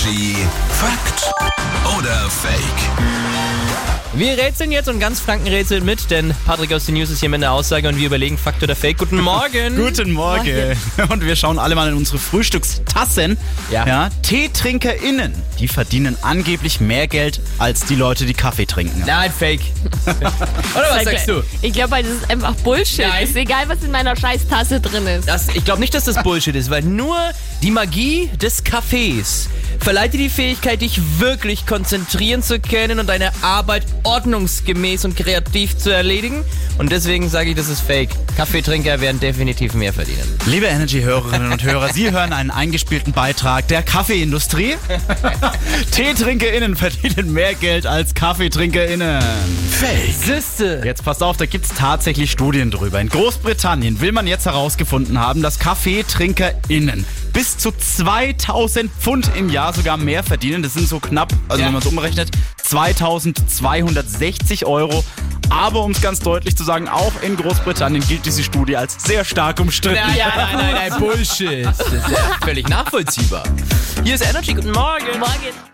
Energy Fakt oder Fake? Wir rätseln jetzt und ganz Franken rätseln mit, denn Patrick aus den News ist hier mit einer Aussage und wir überlegen Fakt oder Fake. Guten Morgen. Guten Morgen. Und wir schauen alle mal in unsere Frühstückstassen. Ja. TeetrinkerInnen, die verdienen angeblich mehr Geld als die Leute, die Kaffee trinken. Nein, Fake. oder was sagst du? Ich glaube, das ist einfach Bullshit. Nein. Ist egal, was in meiner scheiß Tasse drin ist. Das, ich glaube nicht, dass das Bullshit ist, weil nur die Magie des Kaffees verleiht dir die Fähigkeit, dich wirklich konzentrieren zu können und deine Arbeit ordnungsgemäß und kreativ zu erledigen. Und deswegen sage ich, das ist Fake. Kaffeetrinker werden definitiv mehr verdienen. Liebe Energy-Hörerinnen und Hörer, Sie hören einen eingespielten Beitrag der Kaffeeindustrie. TeetrinkerInnen verdienen mehr Geld als KaffeetrinkerInnen. Fake. Siste. Jetzt passt auf, da gibt es tatsächlich Studien drüber. In Großbritannien will man jetzt herausgefunden haben, dass KaffeetrinkerInnen bis zu 2000 Pfund im Jahr sogar mehr verdienen. Das sind so knapp, also Ja. wenn man es umrechnet, 2260 Euro. Aber um es ganz deutlich zu sagen, auch in Großbritannien gilt diese Studie als sehr stark umstritten. Nein, nein, nein, nein, nein, Bullshit. Das ist ja völlig nachvollziehbar. Hier ist Energy, guten Morgen. Morgen.